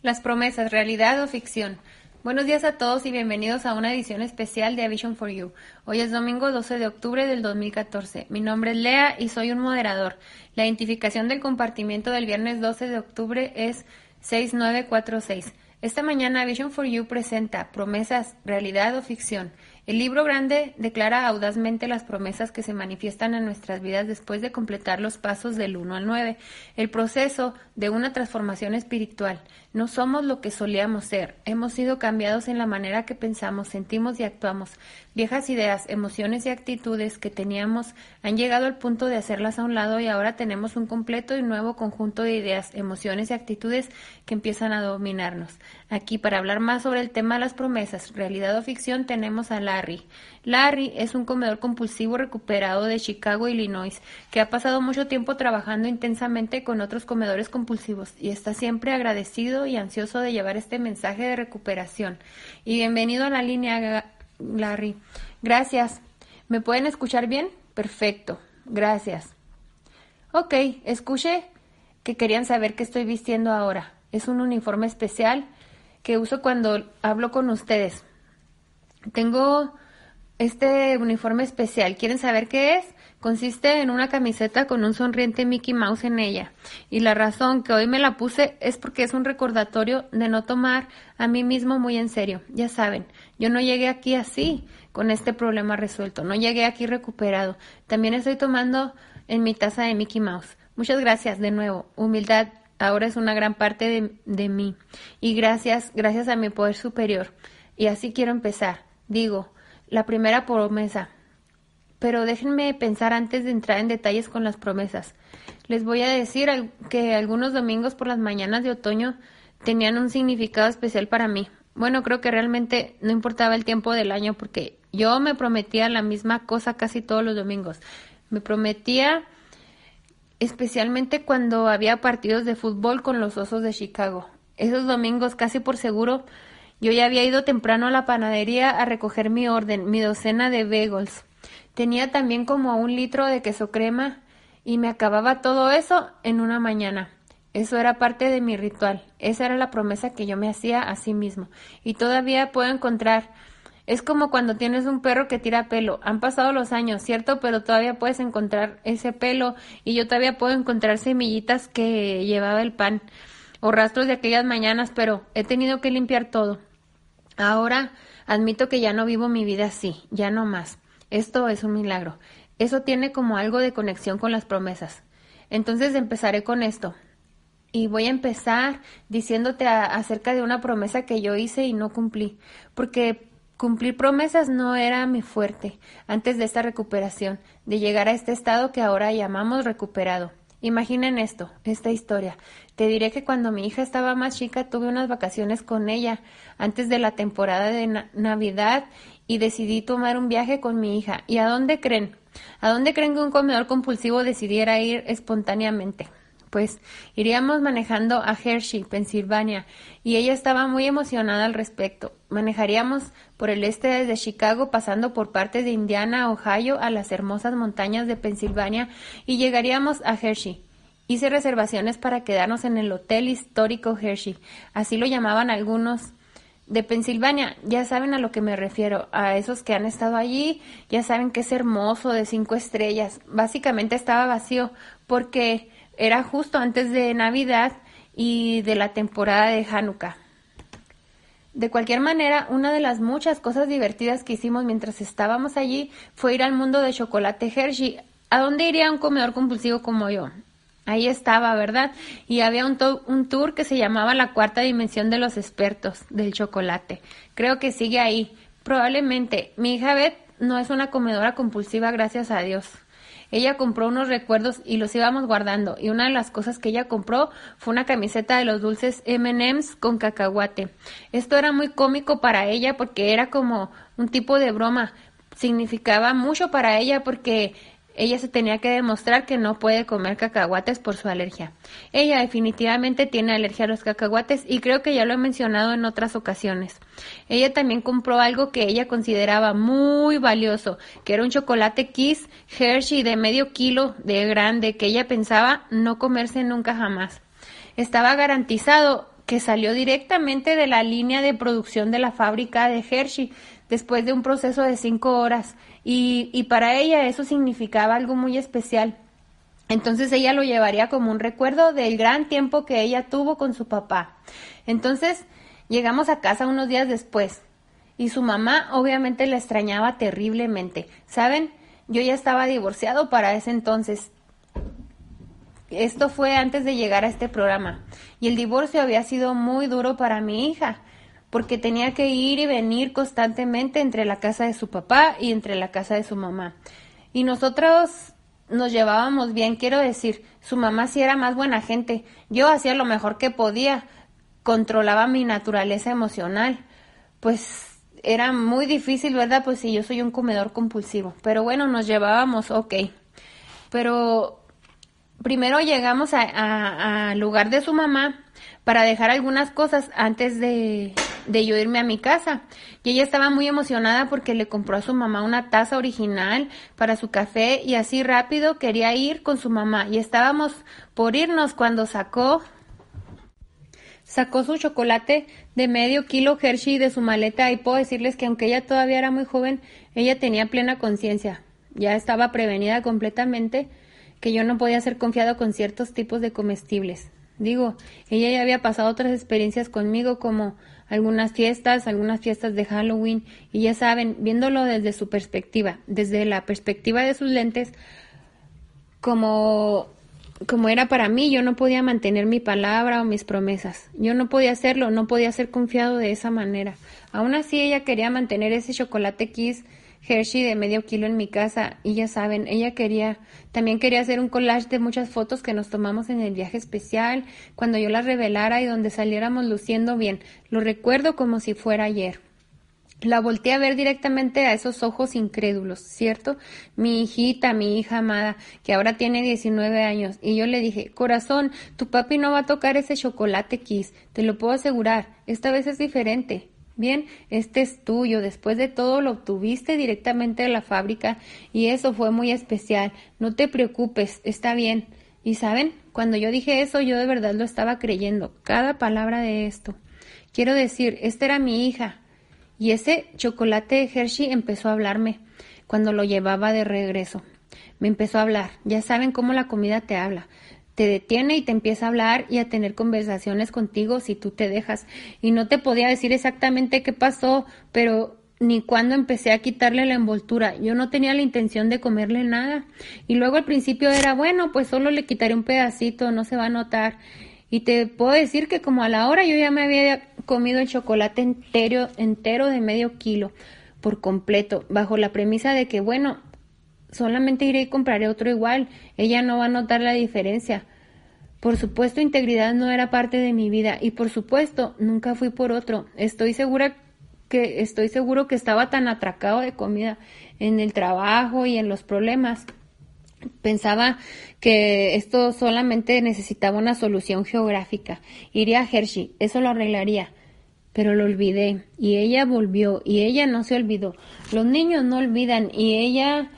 Las promesas, realidad o ficción. Buenos días a todos y bienvenidos a una edición especial de A Vision for You. Hoy es domingo 12 de octubre del 2014. Mi nombre es Lea y soy un moderador. La identificación del compartimiento del viernes 12 de octubre es 6946. Esta mañana Vision for You presenta promesas, realidad o ficción. El libro grande declara audazmente las promesas que se manifiestan en nuestras vidas después de completar los pasos del 1 al 9, el proceso de una transformación espiritual. No somos lo que solíamos ser, hemos sido cambiados en la manera que pensamos, sentimos y actuamos. Viejas ideas, emociones y actitudes que teníamos han llegado al punto de hacerlas a un lado y ahora tenemos un completo y nuevo conjunto de ideas, emociones y actitudes que empiezan a dominarnos. Aquí, para hablar más sobre el tema de las promesas, realidad o ficción, tenemos a Larry. Larry es un comedor compulsivo recuperado de Chicago, Illinois, que ha pasado mucho tiempo trabajando intensamente con otros comedores compulsivos y está siempre agradecido y ansioso de llevar este mensaje de recuperación. Y bienvenido a la línea, Larry. Gracias. ¿Me pueden escuchar bien? Perfecto. Gracias. Ok, escuché que querían saber qué estoy vistiendo ahora. Es un uniforme especial que uso cuando hablo con ustedes. Tengo este uniforme especial. ¿Quieren saber qué es? Consiste en una camiseta con un sonriente Mickey Mouse en ella. Y la razón que hoy me la puse es porque es un recordatorio de no tomar a mí mismo muy en serio. Ya saben, yo no llegué aquí así, con este problema resuelto. No llegué aquí recuperado. También estoy tomando en mi taza de Mickey Mouse. Muchas gracias de nuevo. Humildad, ahora es una gran parte de, de mí. Y gracias, gracias a mi poder superior. Y así quiero empezar. Digo, la primera promesa. Pero déjenme pensar antes de entrar en detalles con las promesas. Les voy a decir que algunos domingos por las mañanas de otoño tenían un significado especial para mí. Bueno, creo que realmente no importaba el tiempo del año porque yo me prometía la misma cosa casi todos los domingos. Me prometía especialmente cuando había partidos de fútbol con los Osos de Chicago. Esos domingos casi por seguro yo ya había ido temprano a la panadería a recoger mi orden, mi docena de bagels. Tenía también como un litro de queso crema y me acababa todo eso en una mañana. Eso era parte de mi ritual. Esa era la promesa que yo me hacía a sí mismo. Y todavía puedo encontrar es como cuando tienes un perro que tira pelo. Han pasado los años, ¿cierto? Pero todavía puedes encontrar ese pelo y yo todavía puedo encontrar semillitas que llevaba el pan o rastros de aquellas mañanas, pero he tenido que limpiar todo. Ahora admito que ya no vivo mi vida así, ya no más. Esto es un milagro. Eso tiene como algo de conexión con las promesas. Entonces empezaré con esto. Y voy a empezar diciéndote acerca de una promesa que yo hice y no cumplí, porque Cumplir promesas no era mi fuerte antes de esta recuperación, de llegar a este estado que ahora llamamos recuperado. Imaginen esto, esta historia. Te diré que cuando mi hija estaba más chica tuve unas vacaciones con ella antes de la temporada de Navidad y decidí tomar un viaje con mi hija. ¿Y a dónde creen? ¿A dónde creen que un comedor compulsivo decidiera ir espontáneamente? Pues iríamos manejando a Hershey, Pensilvania, y ella estaba muy emocionada al respecto. Manejaríamos por el este desde Chicago, pasando por partes de Indiana, Ohio, a las hermosas montañas de Pensilvania, y llegaríamos a Hershey. Hice reservaciones para quedarnos en el Hotel Histórico Hershey, así lo llamaban algunos de Pensilvania, ya saben a lo que me refiero, a esos que han estado allí, ya saben que es hermoso, de cinco estrellas. Básicamente estaba vacío porque era justo antes de Navidad y de la temporada de Hanukkah. De cualquier manera, una de las muchas cosas divertidas que hicimos mientras estábamos allí fue ir al mundo de chocolate Hershey. ¿A dónde iría un comedor compulsivo como yo? Ahí estaba, ¿verdad? Y había un, un, tour que se llamaba La Cuarta Dimensión de los Expertos del Chocolate. Creo que sigue ahí. Probablemente. Mi hija Beth no es una comedora compulsiva, gracias a Dios. Ella compró unos recuerdos y los íbamos guardando. Y una de las cosas que ella compró fue una camiseta de los dulces MMs con cacahuate. Esto era muy cómico para ella porque era como un tipo de broma. Significaba mucho para ella porque ella se tenía que demostrar que no puede comer cacahuates por su alergia. Ella definitivamente tiene alergia a los cacahuates y creo que ya lo he mencionado en otras ocasiones. Ella también compró algo que ella consideraba muy valioso, que era un chocolate Kiss Hershey de medio kilo de grande que ella pensaba no comerse nunca jamás. Estaba garantizado que salió directamente de la línea de producción de la fábrica de Hershey después de un proceso de cinco horas y, y para ella eso significaba algo muy especial. Entonces ella lo llevaría como un recuerdo del gran tiempo que ella tuvo con su papá. Entonces llegamos a casa unos días después y su mamá obviamente la extrañaba terriblemente. ¿Saben? Yo ya estaba divorciado para ese entonces. Esto fue antes de llegar a este programa. Y el divorcio había sido muy duro para mi hija, porque tenía que ir y venir constantemente entre la casa de su papá y entre la casa de su mamá. Y nosotros nos llevábamos bien, quiero decir, su mamá sí era más buena gente. Yo hacía lo mejor que podía, controlaba mi naturaleza emocional. Pues era muy difícil, ¿verdad? Pues sí, yo soy un comedor compulsivo. Pero bueno, nos llevábamos, ok. Pero primero llegamos al lugar de su mamá para dejar algunas cosas antes de, de yo irme a mi casa. Y ella estaba muy emocionada porque le compró a su mamá una taza original para su café y así rápido quería ir con su mamá. Y estábamos por irnos cuando sacó sacó su chocolate de medio kilo Hershey de su maleta y puedo decirles que aunque ella todavía era muy joven, ella tenía plena conciencia. Ya estaba prevenida completamente que yo no podía ser confiado con ciertos tipos de comestibles. Digo, ella ya había pasado otras experiencias conmigo como algunas fiestas, algunas fiestas de Halloween y ya saben, viéndolo desde su perspectiva, desde la perspectiva de sus lentes, como como era para mí, yo no podía mantener mi palabra o mis promesas. Yo no podía hacerlo, no podía ser confiado de esa manera. Aún así, ella quería mantener ese chocolate Kiss Hershey de medio kilo en mi casa y ya saben, ella quería, también quería hacer un collage de muchas fotos que nos tomamos en el viaje especial, cuando yo las revelara y donde saliéramos luciendo bien. Lo recuerdo como si fuera ayer. La volteé a ver directamente a esos ojos incrédulos, ¿cierto? Mi hijita, mi hija amada, que ahora tiene 19 años, y yo le dije, corazón, tu papi no va a tocar ese chocolate kiss, te lo puedo asegurar, esta vez es diferente. Bien, este es tuyo, después de todo lo obtuviste directamente de la fábrica y eso fue muy especial. No te preocupes, está bien. Y saben, cuando yo dije eso, yo de verdad lo estaba creyendo, cada palabra de esto. Quiero decir, esta era mi hija, y ese chocolate Hershey empezó a hablarme cuando lo llevaba de regreso. Me empezó a hablar. Ya saben cómo la comida te habla. Te detiene y te empieza a hablar y a tener conversaciones contigo si tú te dejas. Y no te podía decir exactamente qué pasó, pero ni cuando empecé a quitarle la envoltura. Yo no tenía la intención de comerle nada. Y luego al principio era, bueno, pues solo le quitaré un pedacito, no se va a notar. Y te puedo decir que como a la hora yo ya me había comido el chocolate entero, entero de medio kilo por completo, bajo la premisa de que, bueno, solamente iré y compraré otro igual, ella no va a notar la diferencia. Por supuesto, integridad no era parte de mi vida y por supuesto, nunca fui por otro. Estoy segura que estoy seguro que estaba tan atracado de comida en el trabajo y en los problemas Pensaba que esto solamente necesitaba una solución geográfica. Iría a Hershey, eso lo arreglaría. Pero lo olvidé y ella volvió y ella no se olvidó. Los niños no olvidan y ella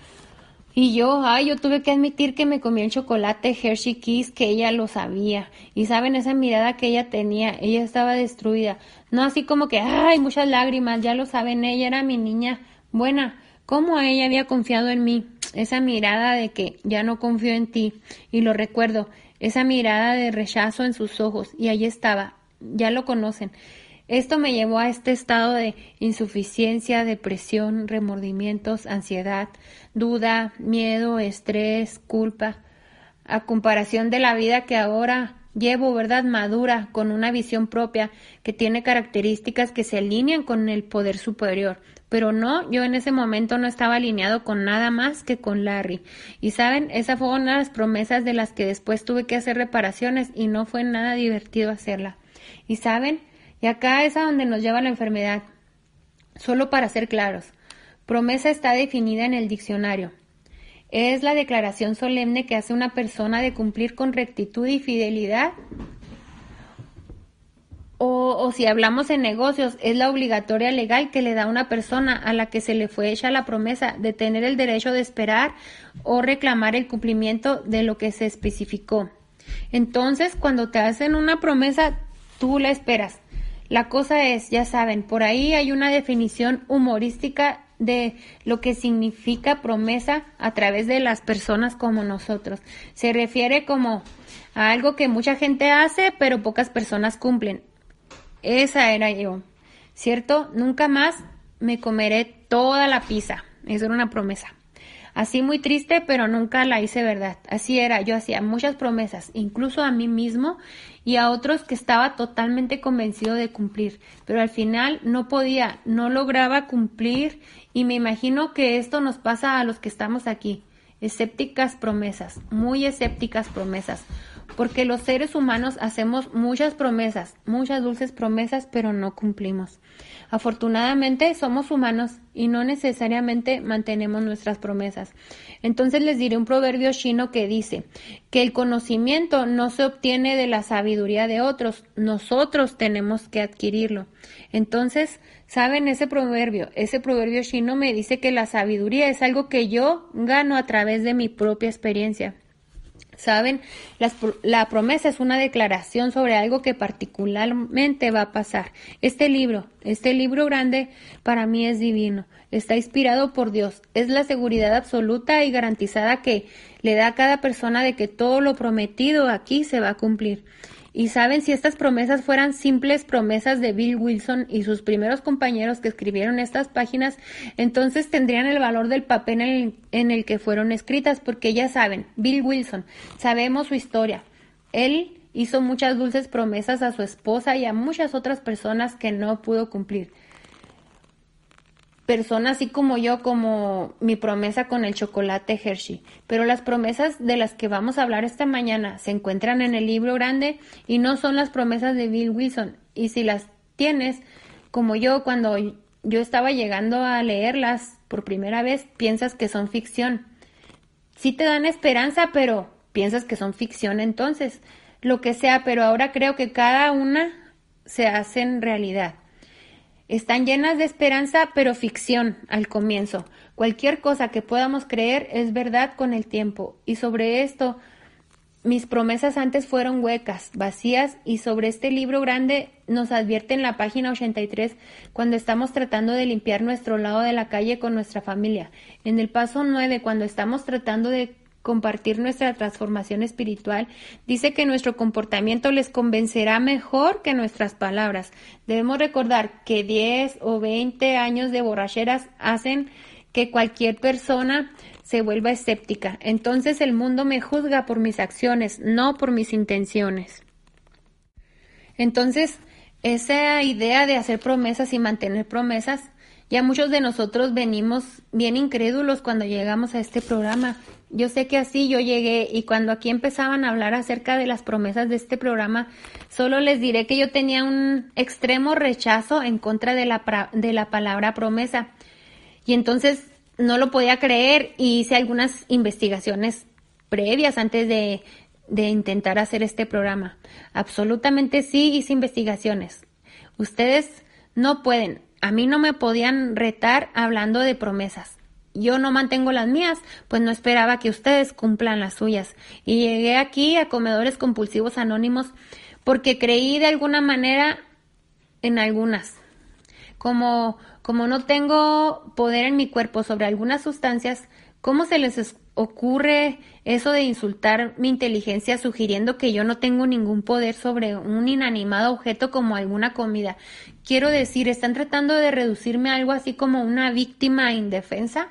y yo, ay, yo tuve que admitir que me comí el chocolate Hershey Kiss, que ella lo sabía. Y saben esa mirada que ella tenía, ella estaba destruida. No así como que, ay, muchas lágrimas, ya lo saben, ella era mi niña buena. ¿Cómo ella había confiado en mí? esa mirada de que ya no confío en ti, y lo recuerdo, esa mirada de rechazo en sus ojos, y ahí estaba, ya lo conocen. Esto me llevó a este estado de insuficiencia, depresión, remordimientos, ansiedad, duda, miedo, estrés, culpa, a comparación de la vida que ahora llevo, ¿verdad? Madura, con una visión propia que tiene características que se alinean con el poder superior, pero no, yo en ese momento no estaba alineado con nada más que con Larry. Y saben, esa fue una de las promesas de las que después tuve que hacer reparaciones y no fue nada divertido hacerla. Y saben, y acá es a donde nos lleva la enfermedad. Solo para ser claros, promesa está definida en el diccionario. Es la declaración solemne que hace una persona de cumplir con rectitud y fidelidad o, si hablamos en negocios, es la obligatoria legal que le da una persona a la que se le fue hecha la promesa de tener el derecho de esperar o reclamar el cumplimiento de lo que se especificó. Entonces, cuando te hacen una promesa, tú la esperas. La cosa es, ya saben, por ahí hay una definición humorística de lo que significa promesa a través de las personas como nosotros. Se refiere como a algo que mucha gente hace, pero pocas personas cumplen. Esa era yo, ¿cierto? Nunca más me comeré toda la pizza. Eso era una promesa. Así muy triste, pero nunca la hice verdad. Así era, yo hacía muchas promesas, incluso a mí mismo y a otros que estaba totalmente convencido de cumplir, pero al final no podía, no lograba cumplir y me imagino que esto nos pasa a los que estamos aquí. Escépticas promesas, muy escépticas promesas, porque los seres humanos hacemos muchas promesas, muchas dulces promesas, pero no cumplimos. Afortunadamente somos humanos y no necesariamente mantenemos nuestras promesas. Entonces les diré un proverbio chino que dice que el conocimiento no se obtiene de la sabiduría de otros, nosotros tenemos que adquirirlo. Entonces, ¿saben ese proverbio? Ese proverbio chino me dice que la sabiduría es algo que yo gano a través de mi propia experiencia. Saben, la promesa es una declaración sobre algo que particularmente va a pasar. Este libro, este libro grande, para mí es divino. Está inspirado por Dios. Es la seguridad absoluta y garantizada que le da a cada persona de que todo lo prometido aquí se va a cumplir. Y saben, si estas promesas fueran simples promesas de Bill Wilson y sus primeros compañeros que escribieron estas páginas, entonces tendrían el valor del papel en el, que fueron escritas, porque ya saben, Bill Wilson, sabemos su historia. Él hizo muchas dulces promesas a su esposa y a muchas otras personas que no pudo cumplir persona así como yo, como mi promesa con el chocolate Hershey. Pero las promesas de las que vamos a hablar esta mañana se encuentran en el libro grande y no son las promesas de Bill Wilson. Y si las tienes, como yo, cuando yo estaba llegando a leerlas por primera vez, piensas que son ficción. Sí te dan esperanza, pero piensas que son ficción entonces. Lo que sea, pero ahora creo que cada una se hace realidad. Están llenas de esperanza, pero ficción al comienzo. Cualquier cosa que podamos creer es verdad con el tiempo. Y sobre esto, mis promesas antes fueron huecas, vacías, y sobre este libro grande nos advierte en la página 83 cuando estamos tratando de limpiar nuestro lado de la calle con nuestra familia. En el paso 9, cuando estamos tratando de compartir nuestra transformación espiritual, dice que nuestro comportamiento les convencerá mejor que nuestras palabras. Debemos recordar que 10 o 20 años de borracheras hacen que cualquier persona se vuelva escéptica. Entonces el mundo me juzga por mis acciones, no por mis intenciones. Entonces, esa idea de hacer promesas y mantener promesas, ya muchos de nosotros venimos bien incrédulos cuando llegamos a este programa yo sé que así yo llegué y cuando aquí empezaban a hablar acerca de las promesas de este programa, solo les diré que yo tenía un extremo rechazo en contra de la, de la palabra promesa. Y entonces no lo podía creer y hice algunas investigaciones previas antes de, de intentar hacer este programa. Absolutamente sí hice investigaciones. Ustedes no pueden, a mí no me podían retar hablando de promesas yo no mantengo las mías, pues no esperaba que ustedes cumplan las suyas. Y llegué aquí a comedores compulsivos anónimos porque creí de alguna manera en algunas. Como, como no tengo poder en mi cuerpo sobre algunas sustancias, ¿cómo se les ocurre eso de insultar mi inteligencia sugiriendo que yo no tengo ningún poder sobre un inanimado objeto como alguna comida? Quiero decir, ¿están tratando de reducirme a algo así como una víctima indefensa?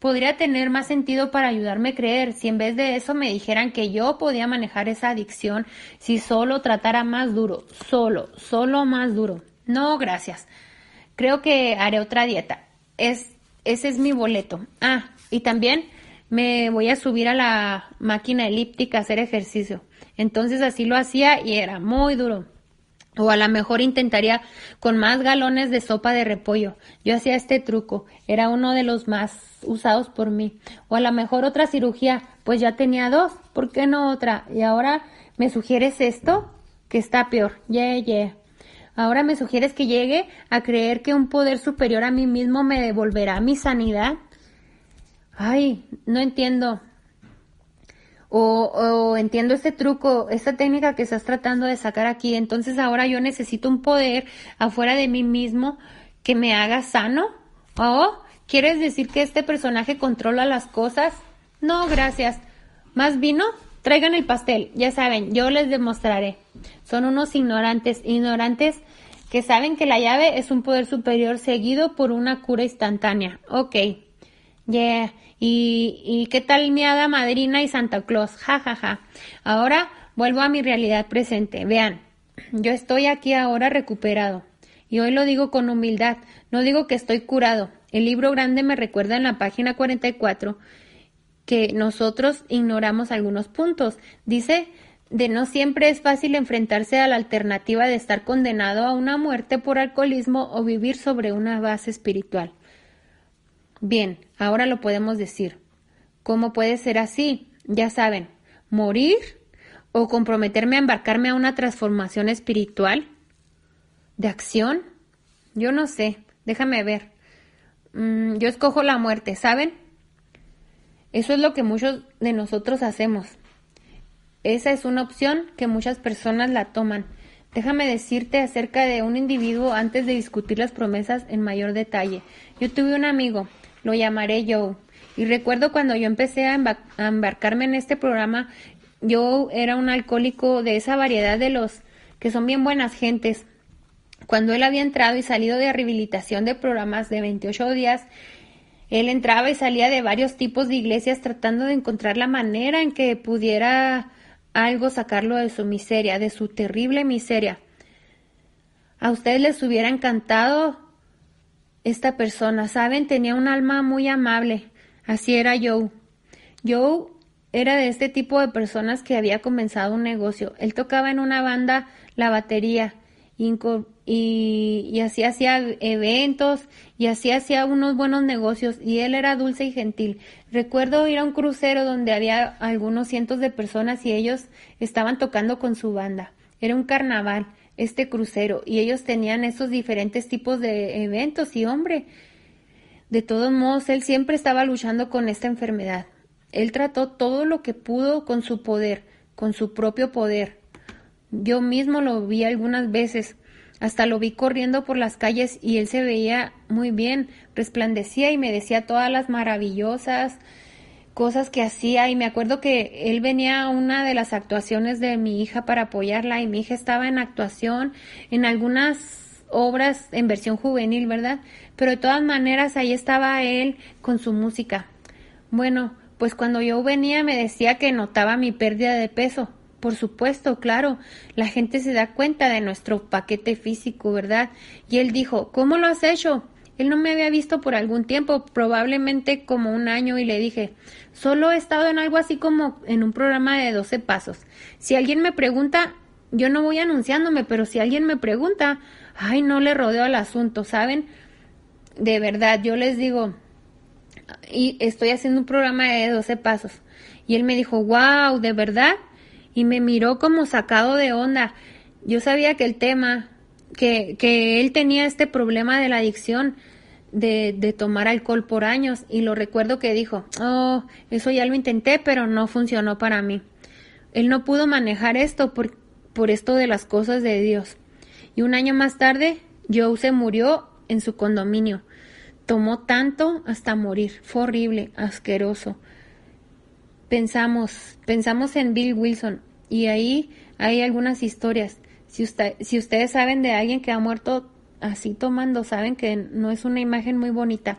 Podría tener más sentido para ayudarme a creer si en vez de eso me dijeran que yo podía manejar esa adicción si solo tratara más duro, solo, solo más duro. No, gracias. Creo que haré otra dieta. Es, ese es mi boleto. Ah, y también me voy a subir a la máquina elíptica a hacer ejercicio. Entonces así lo hacía y era muy duro. O a lo mejor intentaría con más galones de sopa de repollo. Yo hacía este truco, era uno de los más usados por mí. O a lo mejor otra cirugía, pues ya tenía dos, ¿por qué no otra? Y ahora me sugieres esto, que está peor. Yeah, yeah. Ahora me sugieres que llegue a creer que un poder superior a mí mismo me devolverá mi sanidad. Ay, no entiendo. O, entiendo este truco, esta técnica que estás tratando de sacar aquí, entonces ahora yo necesito un poder afuera de mí mismo que me haga sano. ¿O quieres decir que este personaje controla las cosas? No, gracias. ¿Más vino? Traigan el pastel, ya saben, yo les demostraré. Son unos ignorantes, ignorantes que saben que la llave es un poder superior seguido por una cura instantánea. Ok. Yeah. ¿Y, y qué tal mi hada madrina y Santa Claus? Ja, ja, ja. Ahora vuelvo a mi realidad presente. Vean, yo estoy aquí ahora recuperado. Y hoy lo digo con humildad. No digo que estoy curado. El libro grande me recuerda en la página 44 que nosotros ignoramos algunos puntos. Dice de no siempre es fácil enfrentarse a la alternativa de estar condenado a una muerte por alcoholismo o vivir sobre una base espiritual. Bien, ahora lo podemos decir. ¿Cómo puede ser así? Ya saben, morir o comprometerme a embarcarme a una transformación espiritual de acción. Yo no sé, déjame ver. Mm, yo escojo la muerte, ¿saben? Eso es lo que muchos de nosotros hacemos. Esa es una opción que muchas personas la toman. Déjame decirte acerca de un individuo antes de discutir las promesas en mayor detalle. Yo tuve un amigo, lo llamaré Joe. Y recuerdo cuando yo empecé a, embarcarme en este programa, Joe era un alcohólico de esa variedad de los que son bien buenas gentes. Cuando él había entrado y salido de rehabilitación de programas de 28 días, él entraba y salía de varios tipos de iglesias tratando de encontrar la manera en que pudiera algo sacarlo de su miseria, de su terrible miseria. ¿A ustedes les hubiera encantado esta persona, ¿saben? Tenía un alma muy amable. Así era Joe. Joe era de este tipo de personas que había comenzado un negocio. Él tocaba en una banda la batería y, y, así hacía eventos y así hacía unos buenos negocios y él era dulce y gentil. Recuerdo ir a un crucero donde había algunos cientos de personas y ellos estaban tocando con su banda. Era un carnaval este crucero y ellos tenían esos diferentes tipos de eventos y hombre, de todos modos, él siempre estaba luchando con esta enfermedad. Él trató todo lo que pudo con su poder, con su propio poder. Yo mismo lo vi algunas veces, hasta lo vi corriendo por las calles y él se veía muy bien, resplandecía y me decía todas las maravillosas cosas que hacía y me acuerdo que él venía a una de las actuaciones de mi hija para apoyarla y mi hija estaba en actuación en algunas obras en versión juvenil, ¿verdad? Pero de todas maneras ahí estaba él con su música. Bueno, pues cuando yo venía me decía que notaba mi pérdida de peso. Por supuesto, claro, la gente se da cuenta de nuestro paquete físico, ¿verdad? Y él dijo, ¿cómo lo has hecho? Él no me había visto por algún tiempo, probablemente como un año, y le dije, solo he estado en algo así como en un programa de 12 pasos. Si alguien me pregunta, yo no voy anunciándome, pero si alguien me pregunta, ay, no le rodeo al asunto, ¿saben? De verdad, yo les digo, y estoy haciendo un programa de 12 pasos. Y él me dijo, wow, ¿de verdad? Y me miró como sacado de onda. Yo sabía que el tema, que, que él tenía este problema de la adicción, de, tomar alcohol por años y lo recuerdo que dijo, oh, eso ya lo intenté, pero no funcionó para mí. Él no pudo manejar esto por, por esto de las cosas de Dios. Y un año más tarde, Joe se murió en su condominio. Tomó tanto hasta morir. Fue horrible, asqueroso. Pensamos, pensamos en Bill Wilson y ahí hay algunas historias. Si, usted, si ustedes saben de alguien que ha muerto así tomando, saben que no es una imagen muy bonita.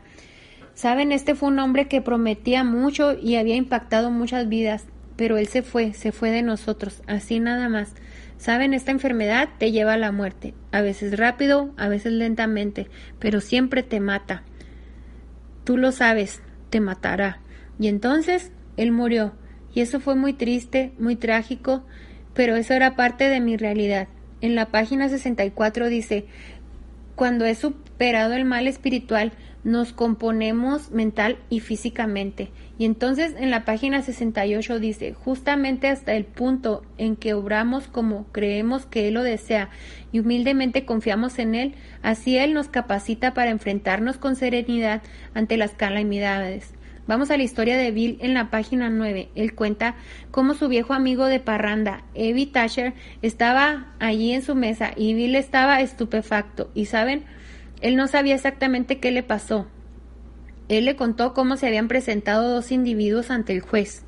Saben, este fue un hombre que prometía mucho y había impactado muchas vidas, pero él se fue, se fue de nosotros, así nada más. Saben, esta enfermedad te lleva a la muerte, a veces rápido, a veces lentamente, pero siempre te mata. Tú lo sabes, te matará. Y entonces él murió, y eso fue muy triste, muy trágico, pero eso era parte de mi realidad. En la página 64 dice, cuando he superado el mal espiritual, nos componemos mental y físicamente. Y entonces en la página 68 dice, justamente hasta el punto en que obramos como creemos que Él lo desea y humildemente confiamos en Él, así Él nos capacita para enfrentarnos con serenidad ante las calamidades. Vamos a la historia de Bill en la página 9. Él cuenta cómo su viejo amigo de parranda, Evie Thatcher, estaba allí en su mesa y Bill estaba estupefacto. Y saben, él no sabía exactamente qué le pasó. Él le contó cómo se habían presentado dos individuos ante el juez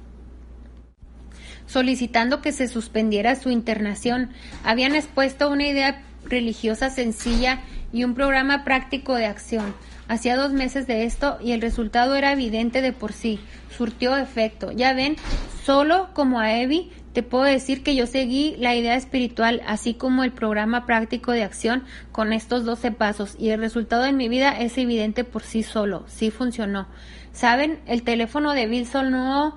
solicitando que se suspendiera su internación. Habían expuesto una idea religiosa sencilla y un programa práctico de acción. Hacía dos meses de esto y el resultado era evidente de por sí. Surtió efecto. Ya ven, solo como a Evi te puedo decir que yo seguí la idea espiritual, así como el programa práctico de acción con estos 12 pasos y el resultado en mi vida es evidente por sí solo. Sí funcionó. ¿Saben? El teléfono de Bill sonó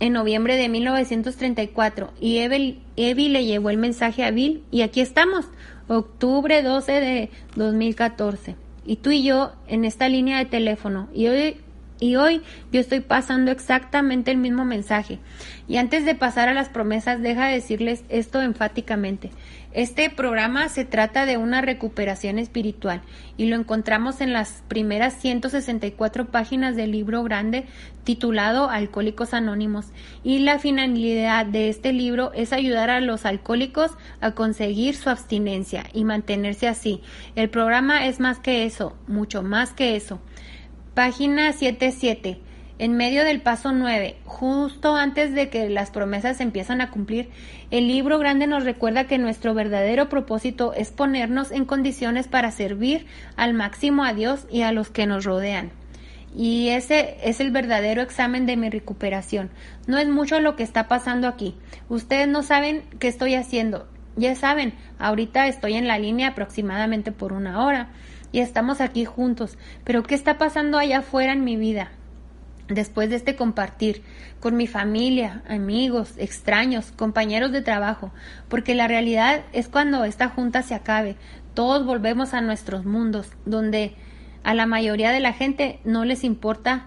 en noviembre de 1934 y Evi le llevó el mensaje a Bill y aquí estamos, octubre 12 de 2014 y tú y yo en esta línea de teléfono. Y hoy, y hoy yo estoy pasando exactamente el mismo mensaje. Y antes de pasar a las promesas, deja de decirles esto enfáticamente. Este programa se trata de una recuperación espiritual y lo encontramos en las primeras 164 páginas del libro grande titulado Alcohólicos Anónimos y la finalidad de este libro es ayudar a los alcohólicos a conseguir su abstinencia y mantenerse así. El programa es más que eso, mucho más que eso. Página 77 en medio del paso 9, justo antes de que las promesas se empiezan a cumplir, el libro grande nos recuerda que nuestro verdadero propósito es ponernos en condiciones para servir al máximo a Dios y a los que nos rodean. Y ese es el verdadero examen de mi recuperación. No es mucho lo que está pasando aquí. Ustedes no saben qué estoy haciendo. Ya saben, ahorita estoy en la línea aproximadamente por una hora y estamos aquí juntos. Pero ¿qué está pasando allá afuera en mi vida? después de este compartir con mi familia, amigos, extraños, compañeros de trabajo, porque la realidad es cuando esta junta se acabe, todos volvemos a nuestros mundos, donde a la mayoría de la gente no les importa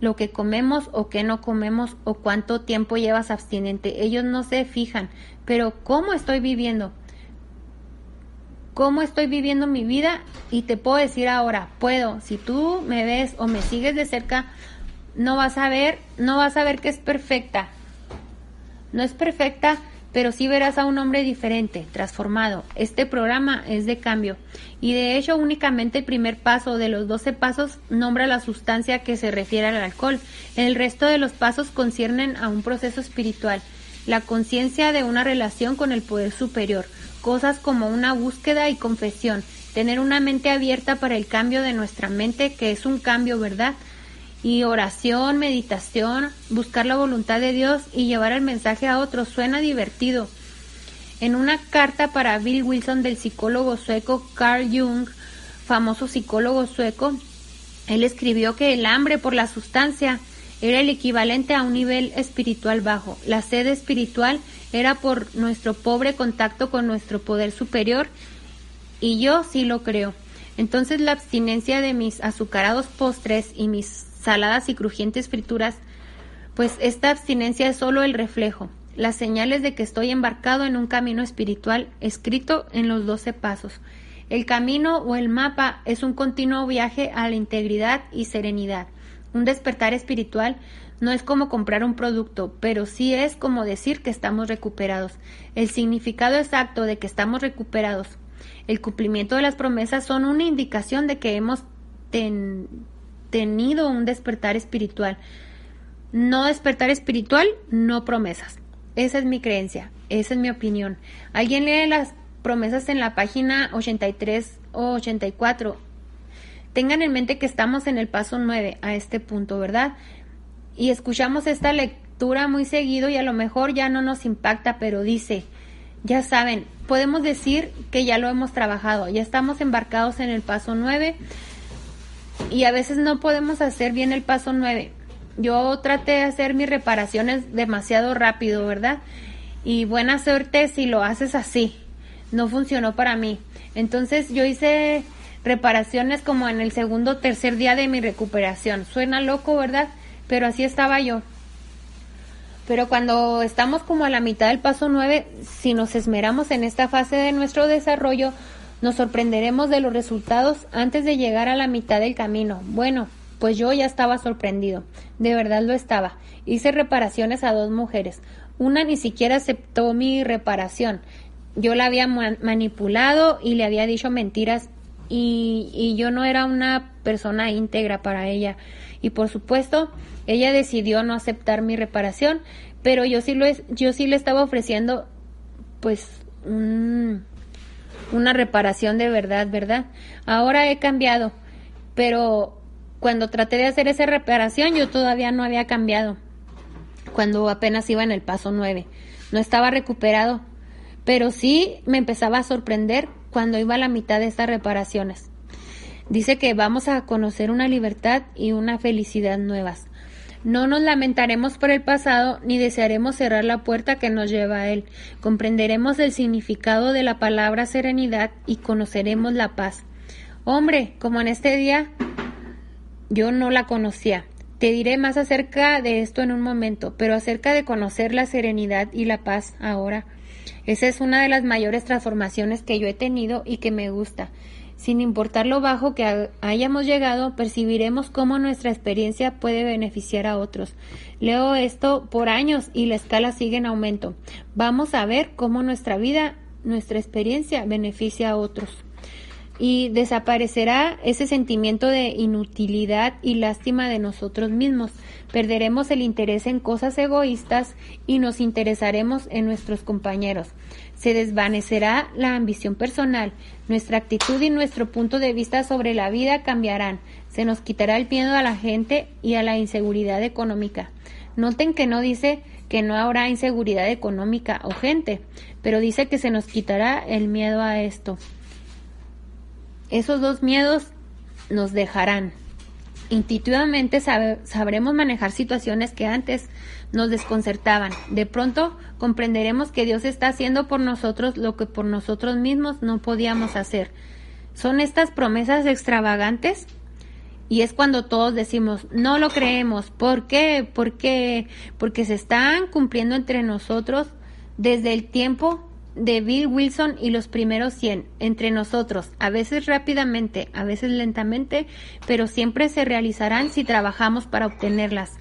lo que comemos o qué no comemos o cuánto tiempo llevas abstinente. Ellos no se fijan, pero ¿cómo estoy viviendo? ¿Cómo estoy viviendo mi vida? Y te puedo decir ahora, puedo, si tú me ves o me sigues de cerca, no vas a ver, no vas a ver que es perfecta. No es perfecta, pero sí verás a un hombre diferente, transformado. Este programa es de cambio y de hecho únicamente el primer paso de los 12 pasos nombra la sustancia que se refiere al alcohol. El resto de los pasos conciernen a un proceso espiritual, la conciencia de una relación con el poder superior, cosas como una búsqueda y confesión, tener una mente abierta para el cambio de nuestra mente, que es un cambio, ¿verdad? y oración, meditación, buscar la voluntad de Dios y llevar el mensaje a otros. Suena divertido. En una carta para Bill Wilson del psicólogo sueco Carl Jung, famoso psicólogo sueco, él escribió que el hambre por la sustancia era el equivalente a un nivel espiritual bajo. La sed espiritual era por nuestro pobre contacto con nuestro poder superior y yo sí lo creo. Entonces la abstinencia de mis azucarados postres y mis saladas y crujientes frituras, pues esta abstinencia es solo el reflejo, las señales de que estoy embarcado en un camino espiritual escrito en los doce pasos. El camino o el mapa es un continuo viaje a la integridad y serenidad. Un despertar espiritual no es como comprar un producto, pero sí es como decir que estamos recuperados. El significado exacto de que estamos recuperados, el cumplimiento de las promesas son una indicación de que hemos ten, tenido un despertar espiritual. No despertar espiritual, no promesas. Esa es mi creencia, esa es mi opinión. Alguien lee las promesas en la página 83 o 84. Tengan en mente que estamos en el paso 9 a este punto, ¿verdad? Y escuchamos esta lectura muy seguido y a lo mejor ya no nos impacta, pero dice, ya saben, podemos decir que ya lo hemos trabajado, ya estamos embarcados en el paso 9 y a veces no podemos hacer bien el paso 9. Yo traté de hacer mis reparaciones demasiado rápido, ¿verdad? Y buena suerte si lo haces así. No funcionó para mí. Entonces yo hice reparaciones como en el segundo o tercer día de mi recuperación. Suena loco, ¿verdad? Pero así estaba yo. Pero cuando estamos como a la mitad del paso 9, si nos esmeramos en esta fase de nuestro desarrollo, nos sorprenderemos de los resultados antes de llegar a la mitad del camino. Bueno, pues yo ya estaba sorprendido, de verdad lo estaba. Hice reparaciones a dos mujeres. Una ni siquiera aceptó mi reparación. Yo la había manipulado y le había dicho mentiras y, y yo no era una persona íntegra para ella. Y por supuesto, ella decidió no aceptar mi reparación, pero yo sí, lo yo sí le estaba ofreciendo pues una reparación de verdad, ¿verdad? Ahora he cambiado, pero cuando traté de hacer esa reparación yo todavía no había cambiado, cuando apenas iba en el paso 9. No estaba recuperado, pero sí me empezaba a sorprender cuando iba a la mitad de estas reparaciones. Dice que vamos a conocer una libertad y una felicidad nuevas. No nos lamentaremos por el pasado ni desearemos cerrar la puerta que nos lleva a él. Comprenderemos el significado de la palabra serenidad y conoceremos la paz. Hombre, como en este día yo no la conocía. Te diré más acerca de esto en un momento, pero acerca de conocer la serenidad y la paz ahora. Esa es una de las mayores transformaciones que yo he tenido y que me gusta. Sin importar lo bajo que hayamos llegado, percibiremos cómo nuestra experiencia puede beneficiar a otros. Leo esto por años y la escala sigue en aumento. Vamos a ver cómo nuestra vida, nuestra experiencia beneficia a otros. Y desaparecerá ese sentimiento de inutilidad y lástima de nosotros mismos. Perderemos el interés en cosas egoístas y nos interesaremos en nuestros compañeros. Se desvanecerá la ambición personal, nuestra actitud y nuestro punto de vista sobre la vida cambiarán. Se nos quitará el miedo a la gente y a la inseguridad económica. Noten que no dice que no habrá inseguridad económica o gente, pero dice que se nos quitará el miedo a esto. Esos dos miedos nos dejarán. Intuitivamente sabremos manejar situaciones que antes nos desconcertaban. De pronto comprenderemos que Dios está haciendo por nosotros lo que por nosotros mismos no podíamos hacer. Son estas promesas extravagantes y es cuando todos decimos, no lo creemos. ¿Por qué? Porque, porque se están cumpliendo entre nosotros desde el tiempo de Bill Wilson y los primeros 100 entre nosotros, a veces rápidamente, a veces lentamente, pero siempre se realizarán si trabajamos para obtenerlas.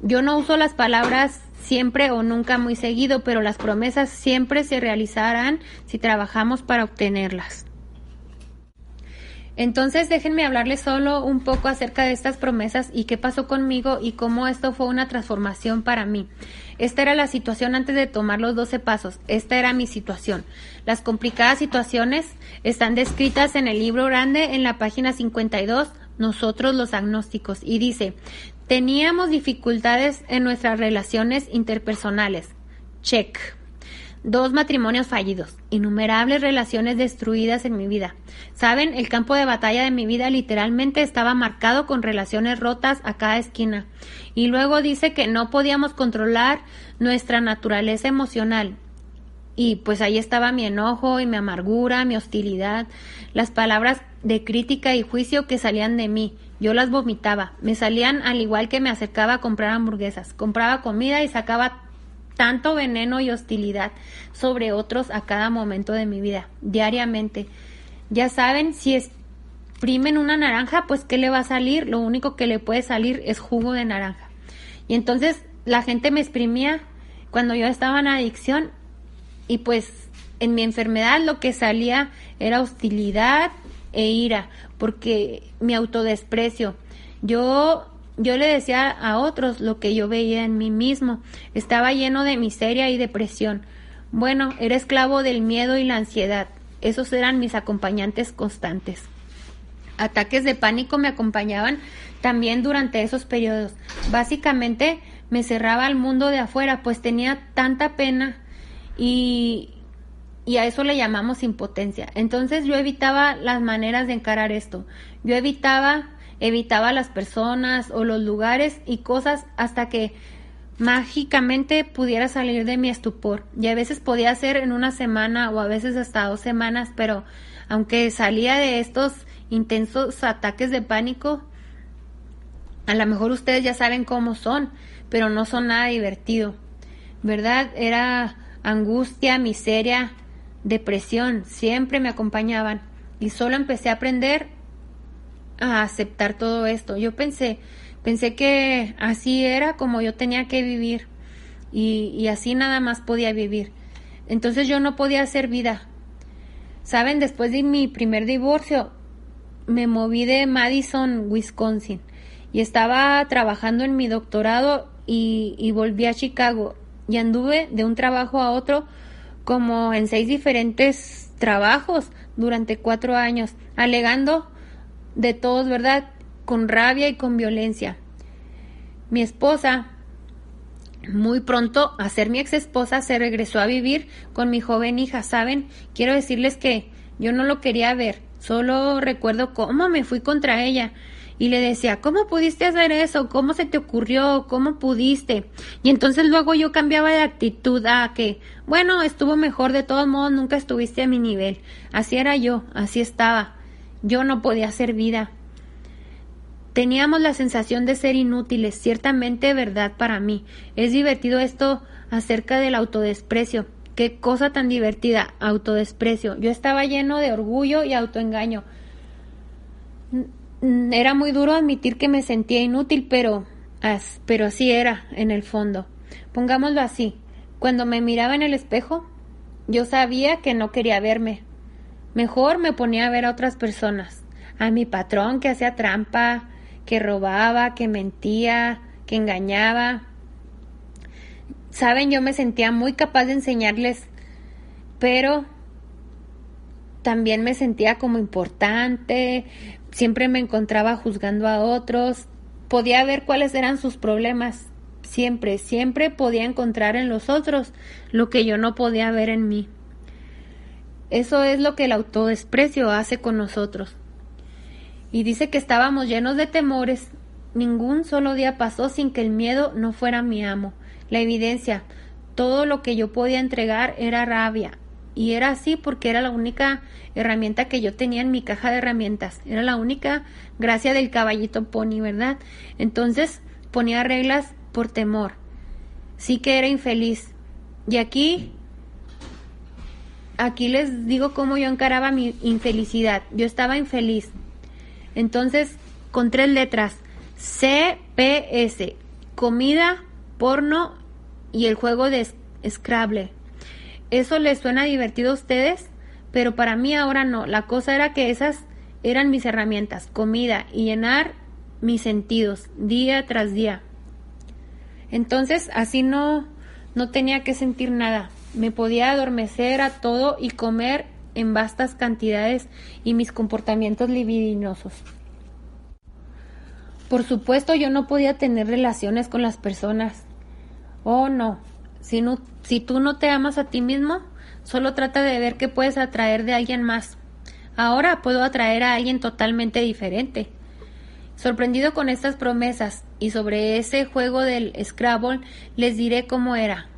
Yo no uso las palabras siempre o nunca muy seguido, pero las promesas siempre se realizarán si trabajamos para obtenerlas. Entonces déjenme hablarles solo un poco acerca de estas promesas y qué pasó conmigo y cómo esto fue una transformación para mí. Esta era la situación antes de tomar los 12 pasos. Esta era mi situación. Las complicadas situaciones están descritas en el libro grande en la página 52, Nosotros los agnósticos, y dice, teníamos dificultades en nuestras relaciones interpersonales. Check. Dos matrimonios fallidos, innumerables relaciones destruidas en mi vida. Saben, el campo de batalla de mi vida literalmente estaba marcado con relaciones rotas a cada esquina. Y luego dice que no podíamos controlar nuestra naturaleza emocional. Y pues ahí estaba mi enojo y mi amargura, mi hostilidad, las palabras de crítica y juicio que salían de mí. Yo las vomitaba. Me salían al igual que me acercaba a comprar hamburguesas. Compraba comida y sacaba tanto veneno y hostilidad sobre otros a cada momento de mi vida, diariamente. Ya saben, si exprimen una naranja, pues ¿qué le va a salir? Lo único que le puede salir es jugo de naranja. Y entonces la gente me exprimía cuando yo estaba en adicción y pues en mi enfermedad lo que salía era hostilidad e ira, porque mi autodesprecio. Yo yo le decía a otros lo que yo veía en mí mismo. Estaba lleno de miseria y depresión. Bueno, era esclavo del miedo y la ansiedad. Esos eran mis acompañantes constantes. Ataques de pánico me acompañaban también durante esos periodos. Básicamente me cerraba al mundo de afuera, pues tenía tanta pena y, y a eso le llamamos impotencia. Entonces yo evitaba las maneras de encarar esto. Yo evitaba evitaba las personas o los lugares y cosas hasta que mágicamente pudiera salir de mi estupor. Y a veces podía ser en una semana o a veces hasta dos semanas, pero aunque salía de estos intensos ataques de pánico, a lo mejor ustedes ya saben cómo son, pero no son nada divertido. ¿Verdad? Era angustia, miseria, depresión, siempre me acompañaban. Y solo empecé a aprender a aceptar todo esto. Yo pensé, pensé que así era como yo tenía que vivir y, así nada más podía vivir. Entonces yo no podía hacer vida. Saben, después de mi primer divorcio, me moví de Madison, Wisconsin, y estaba trabajando en mi doctorado y volví a Chicago y anduve de un trabajo a otro como en seis diferentes trabajos durante cuatro años, alegando de todos, ¿verdad? Con rabia y con violencia. Mi esposa, muy pronto a ser mi ex esposa, se regresó a vivir con mi joven hija. ¿Saben? Quiero decirles que yo no lo quería ver. Solo recuerdo cómo me fui contra ella y le decía, ¿cómo pudiste hacer eso? ¿Cómo se te ocurrió? ¿Cómo pudiste? Y entonces luego yo cambiaba de actitud a que, bueno, estuvo mejor, de todos modos nunca estuviste a mi nivel. Así era yo, así estaba. Yo no podía hacer vida. Teníamos la sensación de ser inútiles, ciertamente verdad para mí. Es divertido esto acerca del autodesprecio. Qué cosa tan divertida, autodesprecio. Yo estaba lleno de orgullo y autoengaño. Era muy duro admitir que me sentía inútil, pero, pero así era, en el fondo. Pongámoslo así. Cuando me miraba en el espejo, yo sabía que no quería verme. Mejor me ponía a ver a otras personas. A mi patrón que hacía trampa, que robaba, que mentía, que engañaba. Saben, yo me sentía muy capaz de enseñarles, pero también me sentía como importante, siempre me encontraba juzgando a otros, podía ver cuáles eran sus problemas, siempre, siempre podía encontrar en los otros lo que yo no podía ver en mí. Eso es lo que el autodesprecio hace con nosotros. Y dice que estábamos llenos de temores. Ningún solo día pasó sin que el miedo no fuera mi amo. La evidencia, todo lo que yo podía entregar era rabia. Y era así porque era la única herramienta que yo tenía en mi caja de herramientas. Era la única gracia del caballito pony, ¿verdad? Entonces ponía reglas por temor. Sí que era infeliz. Y aquí aquí les digo cómo yo encaraba mi infelicidad. Yo estaba infeliz. Entonces, con tres letras, CPS, comida, porno y el juego de Scrabble. ¿Eso les suena divertido a ustedes? Pero para mí ahora no. La cosa era que esas eran mis herramientas, comida y llenar mis sentidos día tras día. Entonces, así no no tenía que sentir nada. Me podía adormecer a todo y comer en vastas cantidades y mis comportamientos libidinosos. Por supuesto, yo no podía tener relaciones con las personas. Oh, no. Si, no, si tú no te amas a ti mismo, solo trata de ver qué puedes atraer de alguien más. Ahora puedo atraer a alguien totalmente diferente. Sorprendido con estas promesas y sobre ese juego del Scrabble, les diré cómo era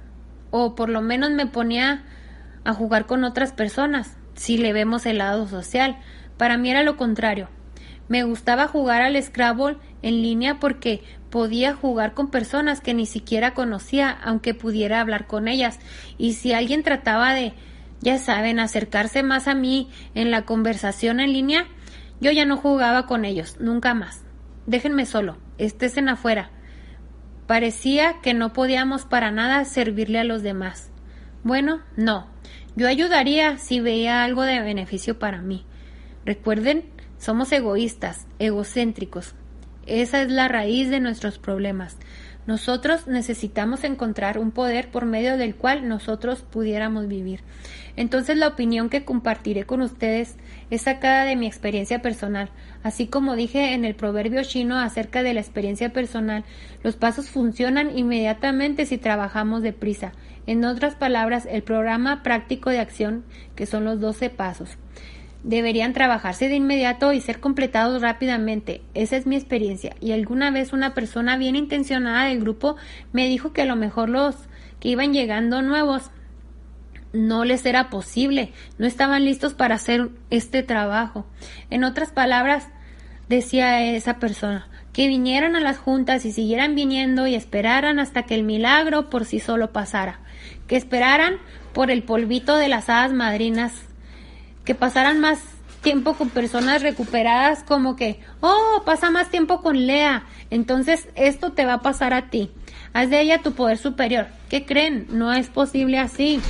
o por lo menos me ponía a jugar con otras personas, si le vemos el lado social. Para mí era lo contrario. Me gustaba jugar al Scrabble en línea porque podía jugar con personas que ni siquiera conocía, aunque pudiera hablar con ellas. Y si alguien trataba de, ya saben, acercarse más a mí en la conversación en línea, yo ya no jugaba con ellos, nunca más. Déjenme solo, en afuera. Parecía que no podíamos para nada servirle a los demás. Bueno, no. Yo ayudaría si veía algo de beneficio para mí. Recuerden, somos egoístas, egocéntricos. Esa es la raíz de nuestros problemas. Nosotros necesitamos encontrar un poder por medio del cual nosotros pudiéramos vivir. Entonces la opinión que compartiré con ustedes es sacada de mi experiencia personal. Así como dije en el proverbio chino acerca de la experiencia personal, los pasos funcionan inmediatamente si trabajamos deprisa. En otras palabras, el programa práctico de acción, que son los 12 pasos deberían trabajarse de inmediato y ser completados rápidamente. Esa es mi experiencia. Y alguna vez una persona bien intencionada del grupo me dijo que a lo mejor los que iban llegando nuevos no les era posible, no estaban listos para hacer este trabajo. En otras palabras, decía esa persona, que vinieran a las juntas y siguieran viniendo y esperaran hasta que el milagro por sí solo pasara, que esperaran por el polvito de las hadas madrinas que pasaran más tiempo con personas recuperadas como que, oh, pasa más tiempo con Lea, entonces esto te va a pasar a ti. Haz de ella tu poder superior. ¿Qué creen? No es posible así.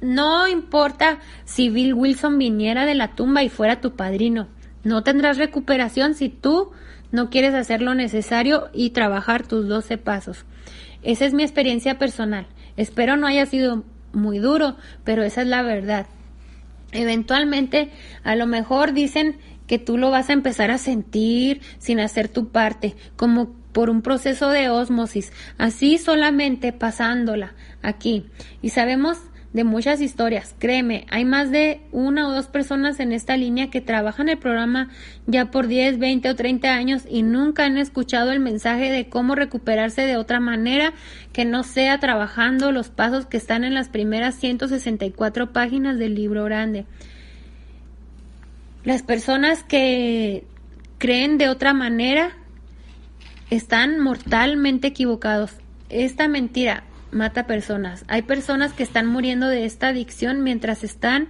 No importa si Bill Wilson viniera de la tumba y fuera tu padrino. No tendrás recuperación si tú no quieres hacer lo necesario y trabajar tus 12 pasos. Esa es mi experiencia personal. Espero no haya sido muy duro, pero esa es la verdad. Eventualmente, a lo mejor dicen que tú lo vas a empezar a sentir sin hacer tu parte, como por un proceso de osmosis, así solamente pasándola aquí. Y sabemos de muchas historias. Créeme, hay más de una o dos personas en esta línea que trabajan el programa ya por 10, 20 o 30 años y nunca han escuchado el mensaje de cómo recuperarse de otra manera que no sea trabajando los pasos que están en las primeras 164 páginas del libro grande. Las personas que creen de otra manera están mortalmente equivocados. Esta mentira mata personas. Hay personas que están muriendo de esta adicción mientras están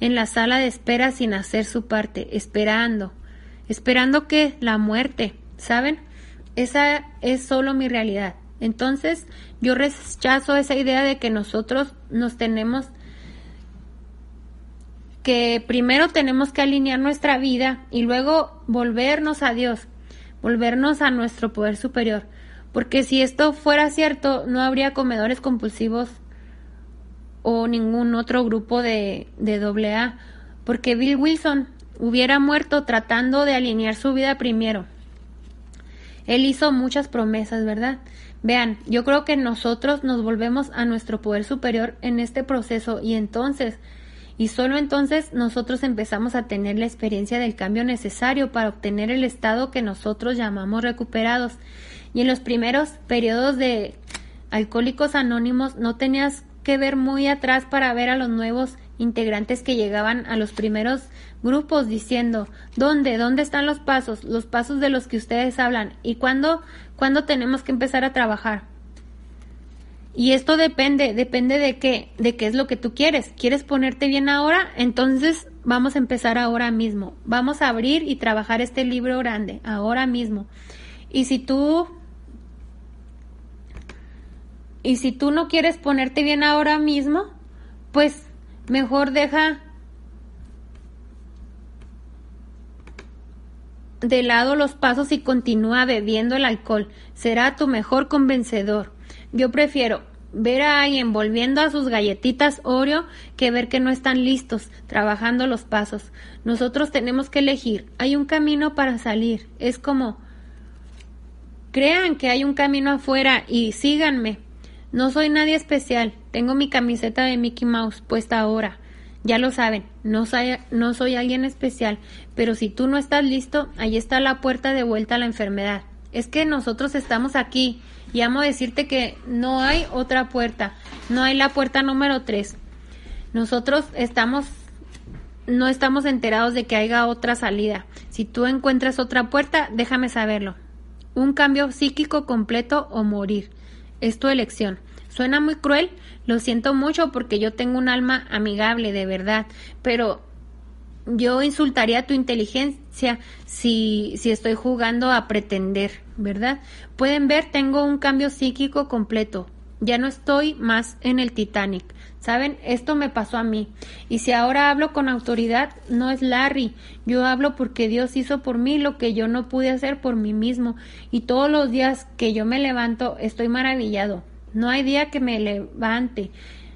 en la sala de espera sin hacer su parte, esperando, esperando que la muerte, ¿saben? Esa es solo mi realidad. Entonces, yo rechazo esa idea de que nosotros nos tenemos que primero tenemos que alinear nuestra vida y luego volvernos a Dios, volvernos a nuestro poder superior. Porque si esto fuera cierto, no habría comedores compulsivos o ningún otro grupo de, de AA, porque Bill Wilson hubiera muerto tratando de alinear su vida primero. Él hizo muchas promesas, ¿verdad? Vean, yo creo que nosotros nos volvemos a nuestro poder superior en este proceso y entonces, y solo entonces nosotros empezamos a tener la experiencia del cambio necesario para obtener el estado que nosotros llamamos recuperados. Y en los primeros periodos de Alcohólicos Anónimos no tenías que ver muy atrás para ver a los nuevos integrantes que llegaban a los primeros grupos diciendo, ¿dónde? ¿Dónde están los pasos? Los pasos de los que ustedes hablan. ¿Y cuándo, cuándo tenemos que empezar a trabajar? Y esto depende, depende de qué, de qué es lo que tú quieres. ¿Quieres ponerte bien ahora? Entonces vamos a empezar ahora mismo. Vamos a abrir y trabajar este libro grande, ahora mismo. Y si tú y si tú no quieres ponerte bien ahora mismo, pues mejor deja de lado los pasos y continúa bebiendo el alcohol. Será tu mejor convencedor. Yo prefiero ver a alguien volviendo a sus galletitas Oreo que ver que no están listos, trabajando los pasos. Nosotros tenemos que elegir. Hay un camino para salir. Es como crean que hay un camino afuera y síganme. No soy nadie especial. Tengo mi camiseta de Mickey Mouse puesta ahora. Ya lo saben, no soy, no soy alguien especial, pero si tú no estás listo, ahí está la puerta de vuelta a la enfermedad. Es que nosotros estamos aquí y amo decirte que no hay otra puerta, no hay la puerta número tres. Nosotros estamos, no estamos enterados de que haya otra salida. Si tú encuentras otra puerta, déjame saberlo. Un cambio psíquico completo o morir. Es tu elección. Suena muy cruel, lo siento mucho porque yo tengo un alma amigable, de verdad, pero yo insultaría tu inteligencia si, si estoy jugando a pretender, ¿verdad? Pueden ver, tengo un cambio psíquico completo. Ya no estoy más en el Titanic. Saben, esto me pasó a mí. Y si ahora hablo con autoridad, no es Larry. Yo hablo porque Dios hizo por mí lo que yo no pude hacer por mí mismo. Y todos los días que yo me levanto, estoy maravillado. No hay día que me levante.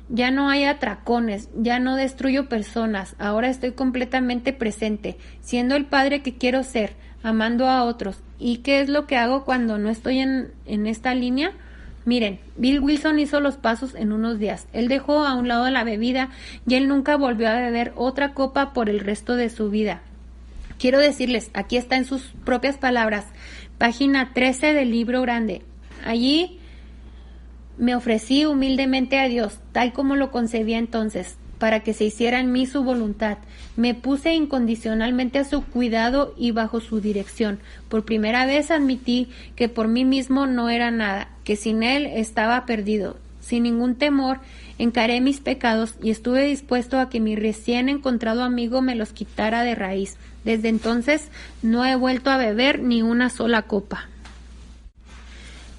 Ya no hay atracones, ya no destruyo personas, ahora estoy completamente presente, siendo el padre que quiero ser, amando a otros. ¿Y qué es lo que hago cuando no estoy en, en esta línea? Miren, Bill Wilson hizo los pasos en unos días. Él dejó a un lado la bebida y él nunca volvió a beber otra copa por el resto de su vida. Quiero decirles, aquí está en sus propias palabras, página 13 del libro grande. Allí me ofrecí humildemente a Dios, tal como lo concebía entonces para que se hiciera en mí su voluntad. Me puse incondicionalmente a su cuidado y bajo su dirección. Por primera vez admití que por mí mismo no era nada, que sin él estaba perdido. sin ningún temor, encaré mis pecados y estuve dispuesto a que mi recién encontrado amigo me los quitara de raíz. Desde entonces no he vuelto a beber ni una sola copa.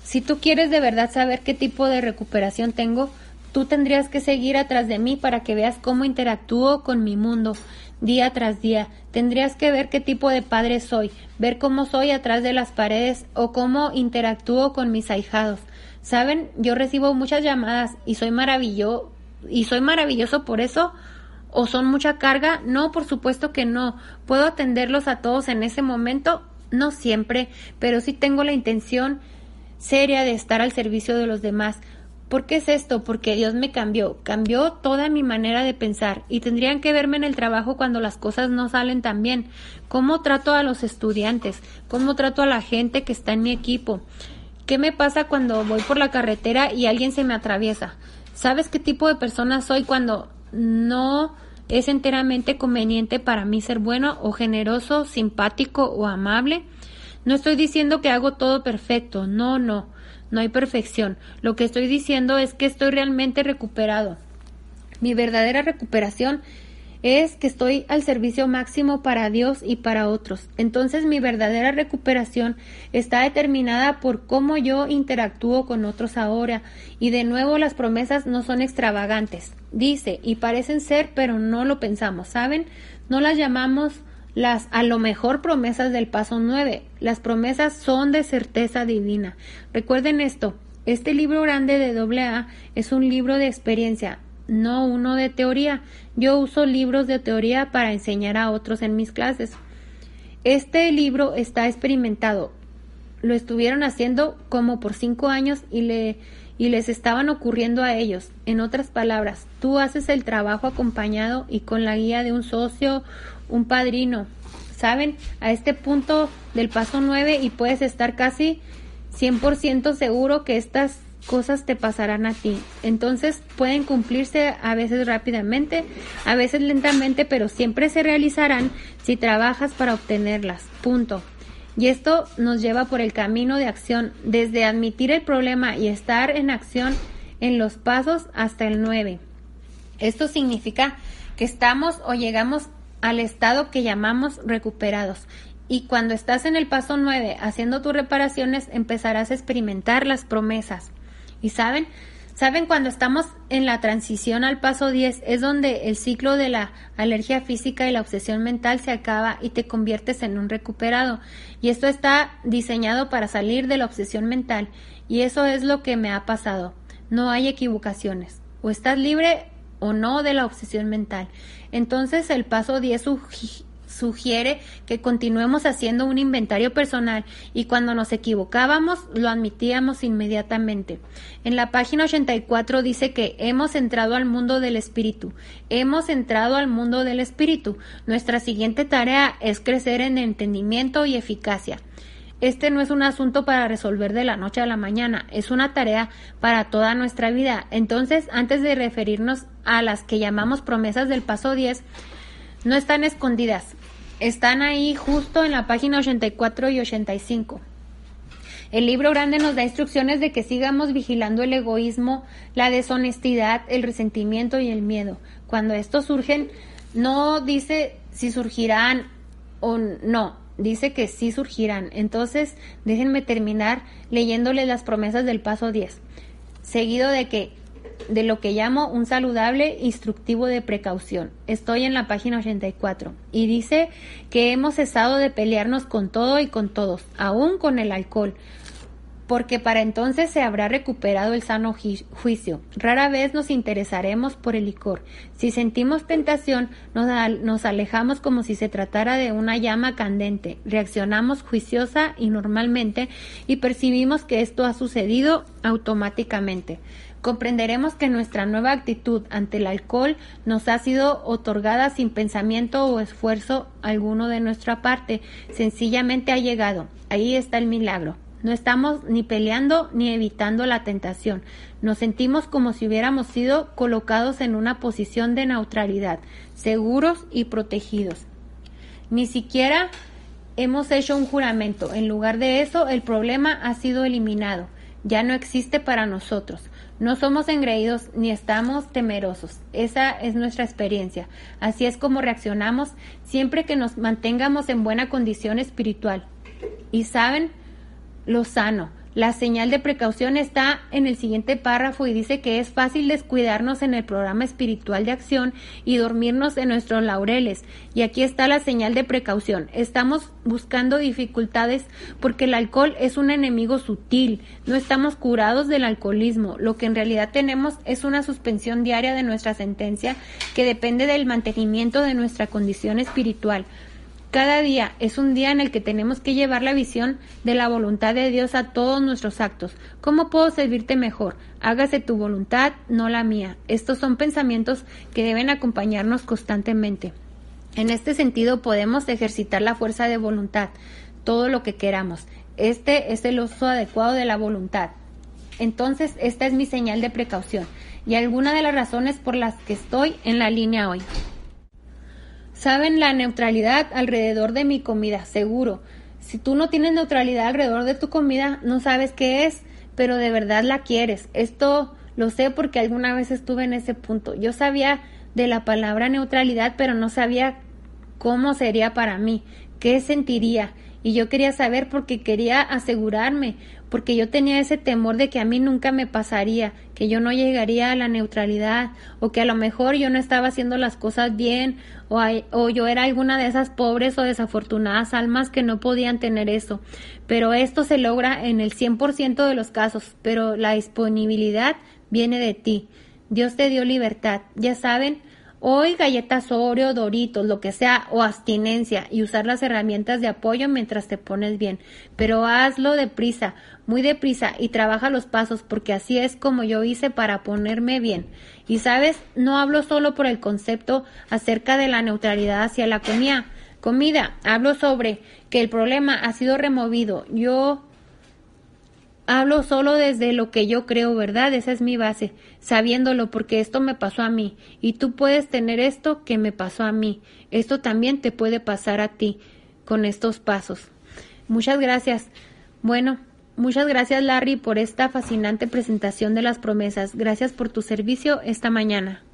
Si tú quieres de verdad saber qué tipo de recuperación tengo, tú tendrías que seguir atrás de mí para que veas cómo interactúo con mi mundo día tras día. Tendrías que ver qué tipo de padre soy, ver cómo soy atrás de las paredes o cómo interactúo con mis ahijados. Saben, yo recibo muchas llamadas y soy maravilloso y soy maravilloso por eso o son mucha carga? No, por supuesto que no. ¿Puedo atenderlos a todos en ese momento? No siempre, pero sí tengo la intención seria de estar al servicio de los demás. ¿Por qué es esto? Porque Dios me cambió, cambió toda mi manera de pensar y tendrían que verme en el trabajo cuando las cosas no salen tan bien. ¿Cómo trato a los estudiantes? ¿Cómo trato a la gente que está en mi equipo? ¿Qué me pasa cuando voy por la carretera y alguien se me atraviesa? ¿Sabes qué tipo de persona soy cuando no es enteramente conveniente para mí ser bueno o generoso, simpático o amable? No estoy diciendo que hago todo perfecto, no, no, no hay perfección. Lo que estoy diciendo es que estoy realmente recuperado. Mi verdadera recuperación es que estoy al servicio máximo para Dios y para otros. Entonces mi verdadera recuperación está determinada por cómo yo interactúo con otros ahora. Y de nuevo las promesas no son extravagantes. Dice, y parecen ser, pero no lo pensamos, ¿saben? No las llamamos las a lo mejor promesas del paso 9. Las promesas son de certeza divina. Recuerden esto, este libro grande de AA es un libro de experiencia, no uno de teoría. Yo uso libros de teoría para enseñar a otros en mis clases. Este libro está experimentado. Lo estuvieron haciendo como por cinco años y le y les estaban ocurriendo a ellos. En otras palabras, tú haces el trabajo acompañado y con la guía de un socio, un padrino, ¿saben? A este punto del paso 9 y puedes estar casi 100% seguro que estas cosas te pasarán a ti. Entonces pueden cumplirse a veces rápidamente, a veces lentamente, pero siempre se realizarán si trabajas para obtenerlas. Punto. Y esto nos lleva por el camino de acción, desde admitir el problema y estar en acción en los pasos hasta el 9. Esto significa que estamos o llegamos al estado que llamamos recuperados. Y cuando estás en el paso 9 haciendo tus reparaciones, empezarás a experimentar las promesas. Y saben, saben cuando estamos en la transición al paso 10 es donde el ciclo de la alergia física y la obsesión mental se acaba y te conviertes en un recuperado. Y esto está diseñado para salir de la obsesión mental. Y eso es lo que me ha pasado. No hay equivocaciones. O estás libre o no de la obsesión mental. Entonces el paso 10 sugiere que continuemos haciendo un inventario personal y cuando nos equivocábamos lo admitíamos inmediatamente. En la página 84 dice que hemos entrado al mundo del espíritu. Hemos entrado al mundo del espíritu. Nuestra siguiente tarea es crecer en entendimiento y eficacia. Este no es un asunto para resolver de la noche a la mañana, es una tarea para toda nuestra vida. Entonces, antes de referirnos a las que llamamos promesas del paso 10, no están escondidas, están ahí justo en la página 84 y 85. El libro grande nos da instrucciones de que sigamos vigilando el egoísmo, la deshonestidad, el resentimiento y el miedo. Cuando estos surgen, no dice si surgirán o no, dice que sí surgirán. Entonces, déjenme terminar leyéndoles las promesas del paso 10, seguido de que de lo que llamo un saludable instructivo de precaución. Estoy en la página 84 y dice que hemos cesado de pelearnos con todo y con todos, aún con el alcohol porque para entonces se habrá recuperado el sano juicio. Rara vez nos interesaremos por el licor. Si sentimos tentación, nos, alejamos como si se tratara de una llama candente. Reaccionamos juiciosa y normalmente y percibimos que esto ha sucedido automáticamente. Comprenderemos que nuestra nueva actitud ante el alcohol nos ha sido otorgada sin pensamiento o esfuerzo alguno de nuestra parte. Sencillamente ha llegado. Ahí está el milagro. No estamos ni peleando ni evitando la tentación. Nos sentimos como si hubiéramos sido colocados en una posición de neutralidad, seguros y protegidos. Ni siquiera hemos hecho un juramento. En lugar de eso, el problema ha sido eliminado. ya no existe para nosotros. No somos engreídos ni estamos temerosos. Esa es nuestra experiencia. Así es como reaccionamos siempre que nos mantengamos en buena condición espiritual. Y saben lo sano, la señal de precaución está en el siguiente párrafo y dice que es fácil descuidarnos en el programa espiritual de acción y dormirnos en nuestros laureles. Y aquí está la señal de precaución. Estamos buscando dificultades porque el alcohol es un enemigo sutil. No estamos curados del alcoholismo. Lo que en realidad tenemos es una suspensión diaria de nuestra sentencia que depende del mantenimiento de nuestra condición espiritual. Cada día es un día en el que tenemos que llevar la visión de la voluntad de Dios a todos nuestros actos. ¿Cómo puedo servirte mejor? Hágase tu voluntad, no la mía. Estos son pensamientos que deben acompañarnos constantemente. En este sentido podemos ejercitar la fuerza de voluntad, todo lo que queramos. Este es el uso adecuado de la voluntad. Entonces, esta es mi señal de precaución y alguna de las razones por las que estoy en la línea hoy. Saben la neutralidad alrededor de mi comida, seguro. Si tú no tienes neutralidad alrededor de tu comida, no sabes qué es, pero de verdad la quieres. Esto lo sé porque alguna vez estuve en ese punto. Yo sabía de la palabra neutralidad, pero no sabía cómo sería para mí, qué sentiría. Y yo quería saber porque quería asegurarme, porque yo tenía ese temor de que a mí nunca me pasaría, que yo no llegaría a la neutralidad, o que a lo mejor yo no estaba haciendo las cosas bien, o, o yo era alguna de esas pobres o desafortunadas almas que no podían tener eso. Pero esto se logra en el 100% de los casos, pero la disponibilidad viene de ti. Dios te dio libertad. Ya saben, Hoy galletas Oreo, Doritos, lo que sea, o abstinencia y usar las herramientas de apoyo mientras te pones bien. Pero hazlo deprisa, muy deprisa y trabaja los pasos porque así es como yo hice para ponerme bien. Y sabes, no hablo solo por el concepto acerca de la neutralidad hacia la comida. Comida, hablo sobre que el problema ha sido removido. Yo Hablo solo desde lo que yo creo, ¿verdad? Esa es mi base, sabiéndolo porque esto me pasó a mí y tú puedes tener esto que me pasó a mí. Esto también te puede pasar a ti con estos pasos. Muchas gracias. Bueno, muchas gracias Larry por esta fascinante presentación de las promesas. Gracias por tu servicio esta mañana.